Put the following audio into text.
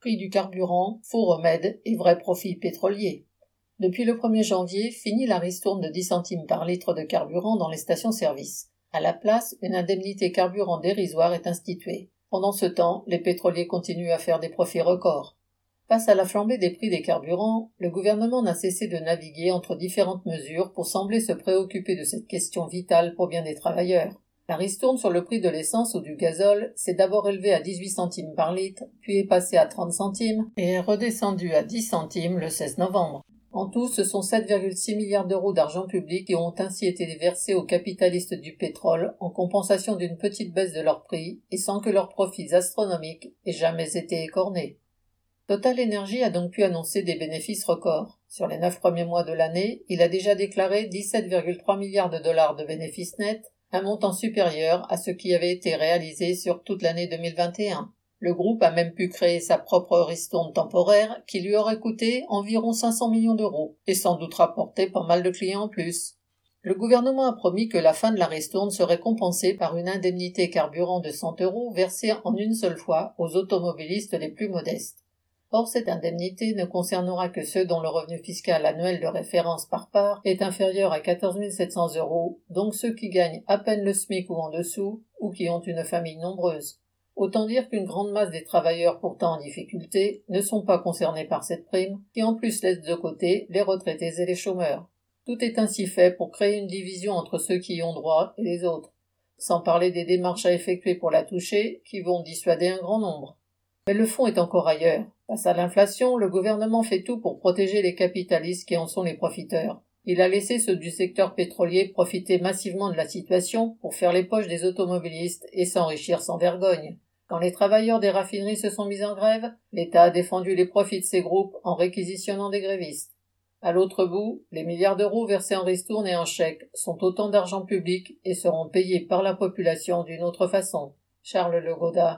prix du carburant, faux remède et vrai profit pétrolier. Depuis le 1er janvier, fini la ristourne de 10 centimes par litre de carburant dans les stations-service. À la place, une indemnité carburant dérisoire est instituée. Pendant ce temps, les pétroliers continuent à faire des profits records. Face à la flambée des prix des carburants, le gouvernement n'a cessé de naviguer entre différentes mesures pour sembler se préoccuper de cette question vitale pour bien des travailleurs. La ristourne sur le prix de l'essence ou du gazole s'est d'abord élevée à 18 centimes par litre, puis est passée à 30 centimes et est redescendue à 10 centimes le 16 novembre. En tout, ce sont 7,6 milliards d'euros d'argent public qui ont ainsi été versés aux capitalistes du pétrole en compensation d'une petite baisse de leur prix et sans que leurs profits astronomiques aient jamais été écornés. Total Energy a donc pu annoncer des bénéfices records. Sur les neuf premiers mois de l'année, il a déjà déclaré 17,3 milliards de dollars de bénéfices nets, un montant supérieur à ce qui avait été réalisé sur toute l'année 2021. Le groupe a même pu créer sa propre ristourne temporaire qui lui aurait coûté environ 500 millions d'euros et sans doute rapporté pas mal de clients en plus. Le gouvernement a promis que la fin de la ristourne serait compensée par une indemnité carburant de 100 euros versée en une seule fois aux automobilistes les plus modestes. Or, cette indemnité ne concernera que ceux dont le revenu fiscal annuel de référence par part est inférieur à 14 700 euros, donc ceux qui gagnent à peine le SMIC ou en dessous, ou qui ont une famille nombreuse. Autant dire qu'une grande masse des travailleurs pourtant en difficulté ne sont pas concernés par cette prime, qui en plus laisse de côté les retraités et les chômeurs. Tout est ainsi fait pour créer une division entre ceux qui y ont droit et les autres, sans parler des démarches à effectuer pour la toucher, qui vont dissuader un grand nombre. Mais le fond est encore ailleurs. Face à l'inflation, le gouvernement fait tout pour protéger les capitalistes qui en sont les profiteurs. Il a laissé ceux du secteur pétrolier profiter massivement de la situation pour faire les poches des automobilistes et s'enrichir sans vergogne. Quand les travailleurs des raffineries se sont mis en grève, l'État a défendu les profits de ces groupes en réquisitionnant des grévistes. À l'autre bout, les milliards d'euros versés en ristournes et en chèques sont autant d'argent public et seront payés par la population d'une autre façon. Charles Legoda,